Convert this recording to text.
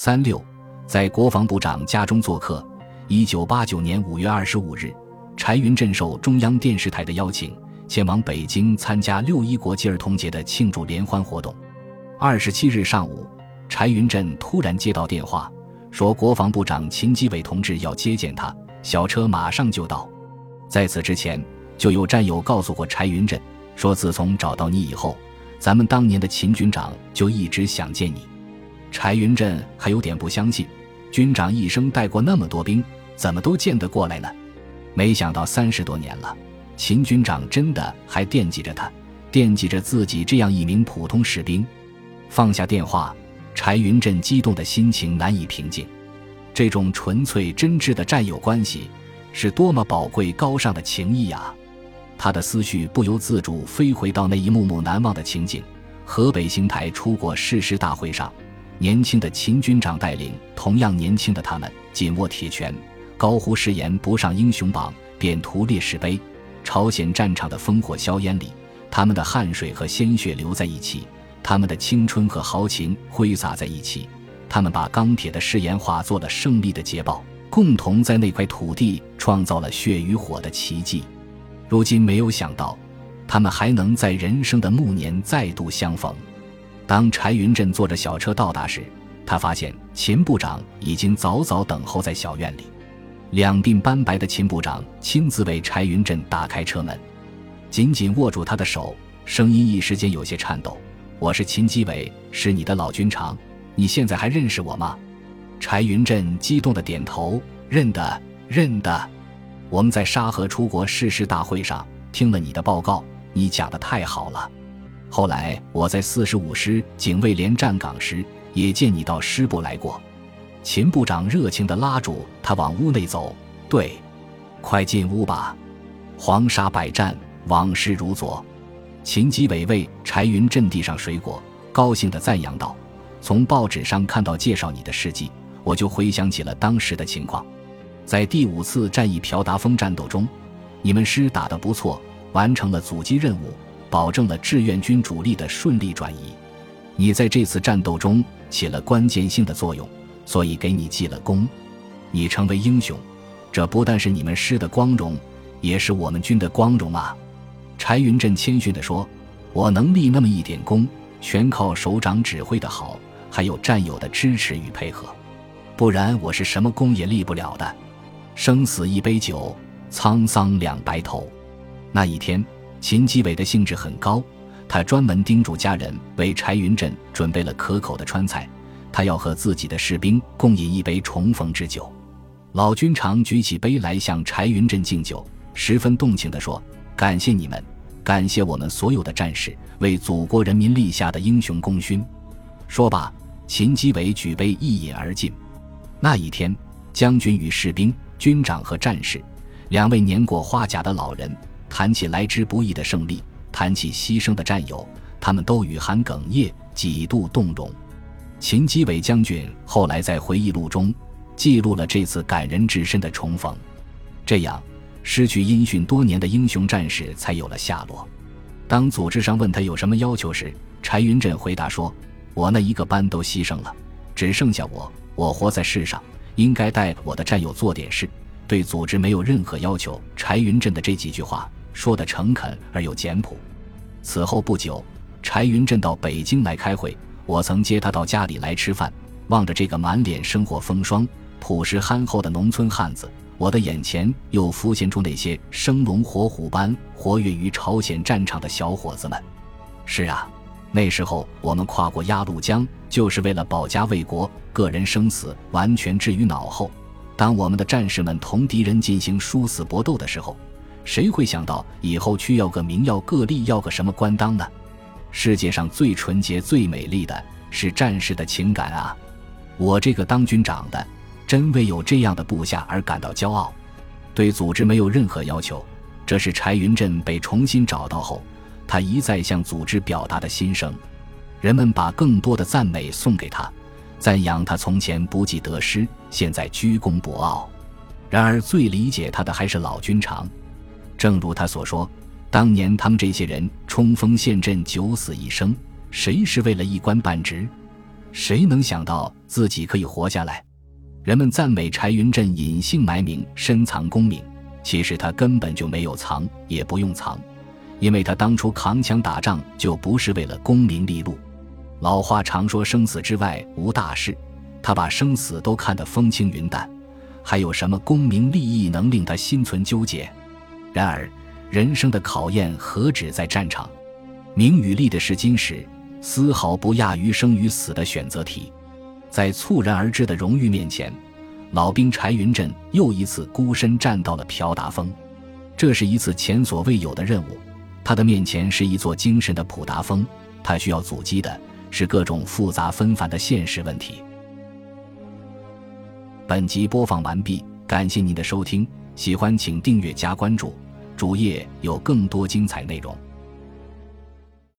三六，在国防部长家中做客。一九八九年五月二十五日，柴云振受中央电视台的邀请，前往北京参加六一国际儿童节的庆祝联欢活动。二十七日上午，柴云振突然接到电话，说国防部长秦基伟同志要接见他，小车马上就到。在此之前，就有战友告诉过柴云振，说自从找到你以后，咱们当年的秦军长就一直想见你。柴云振还有点不相信，军长一生带过那么多兵，怎么都见得过来呢？没想到三十多年了，秦军长真的还惦记着他，惦记着自己这样一名普通士兵。放下电话，柴云振激动的心情难以平静。这种纯粹真挚的战友关系，是多么宝贵高尚的情谊啊！他的思绪不由自主飞回到那一幕幕难忘的情景：河北邢台出国誓师大会上。年轻的秦军长带领同样年轻的他们，紧握铁拳，高呼誓言不上英雄榜，便图烈士碑。朝鲜战场的烽火硝烟里，他们的汗水和鲜血流在一起，他们的青春和豪情挥洒在一起，他们把钢铁的誓言化作了胜利的捷报，共同在那块土地创造了血与火的奇迹。如今没有想到，他们还能在人生的暮年再度相逢。当柴云振坐着小车到达时，他发现秦部长已经早早等候在小院里。两鬓斑白的秦部长亲自为柴云振打开车门，紧紧握住他的手，声音一时间有些颤抖：“我是秦基伟，是你的老军长，你现在还认识我吗？”柴云振激动的点头：“认得，认得。我们在沙河出国誓师大会上听了你的报告，你讲的太好了。”后来我在四十五师警卫连站岗时，也见你到师部来过。秦部长热情地拉住他往屋内走，对，快进屋吧。黄沙百战，往事如昨。秦基伟为柴云阵地上水果，高兴地赞扬道：“从报纸上看到介绍你的事迹，我就回想起了当时的情况。在第五次战役朴达峰战斗中，你们师打得不错，完成了阻击任务。”保证了志愿军主力的顺利转移，你在这次战斗中起了关键性的作用，所以给你记了功。你成为英雄，这不但是你们师的光荣，也是我们军的光荣啊！柴云振谦逊地说：“我能立那么一点功，全靠首长指挥的好，还有战友的支持与配合，不然我是什么功也立不了的。生死一杯酒，沧桑两白头。那一天。”秦基伟的兴致很高，他专门叮嘱家人为柴云振准备了可口的川菜，他要和自己的士兵共饮一杯重逢之酒。老军长举起杯来向柴云振敬酒，十分动情地说：“感谢你们，感谢我们所有的战士为祖国人民立下的英雄功勋。”说罢，秦基伟举杯一饮而尽。那一天，将军与士兵、军长和战士，两位年过花甲的老人。谈起来之不易的胜利，谈起牺牲的战友，他们都语含哽咽，几度动容。秦基伟将军后来在回忆录中记录了这次感人至深的重逢。这样，失去音讯多年的英雄战士才有了下落。当组织上问他有什么要求时，柴云振回答说：“我那一个班都牺牲了，只剩下我。我活在世上，应该带我的战友做点事，对组织没有任何要求。”柴云振的这几句话。说的诚恳而又简朴。此后不久，柴云振到北京来开会，我曾接他到家里来吃饭。望着这个满脸生活风霜、朴实憨厚的农村汉子，我的眼前又浮现出那些生龙活虎般活跃于朝鲜战场的小伙子们。是啊，那时候我们跨过鸭绿江，就是为了保家卫国，个人生死完全置于脑后。当我们的战士们同敌人进行殊死搏斗的时候，谁会想到以后去要个名要个利要个什么官当呢？世界上最纯洁最美丽的是战士的情感啊！我这个当军长的，真为有这样的部下而感到骄傲。对组织没有任何要求，这是柴云振被重新找到后，他一再向组织表达的心声。人们把更多的赞美送给他，赞扬他从前不计得失，现在居功博傲。然而最理解他的还是老军长。正如他所说，当年他们这些人冲锋陷阵、九死一生，谁是为了一官半职？谁能想到自己可以活下来？人们赞美柴云振隐姓埋名、深藏功名，其实他根本就没有藏，也不用藏，因为他当初扛枪打仗就不是为了功名利禄。老话常说“生死之外无大事”，他把生死都看得风轻云淡，还有什么功名利益能令他心存纠结？然而，人生的考验何止在战场，名与利的试金石，丝毫不亚于生与死的选择题。在猝然而至的荣誉面前，老兵柴云振又一次孤身站到了朴达峰。这是一次前所未有的任务，他的面前是一座精神的普达峰，他需要阻击的是各种复杂纷繁的现实问题。本集播放完毕，感谢您的收听，喜欢请订阅加关注，主页有更多精彩内容。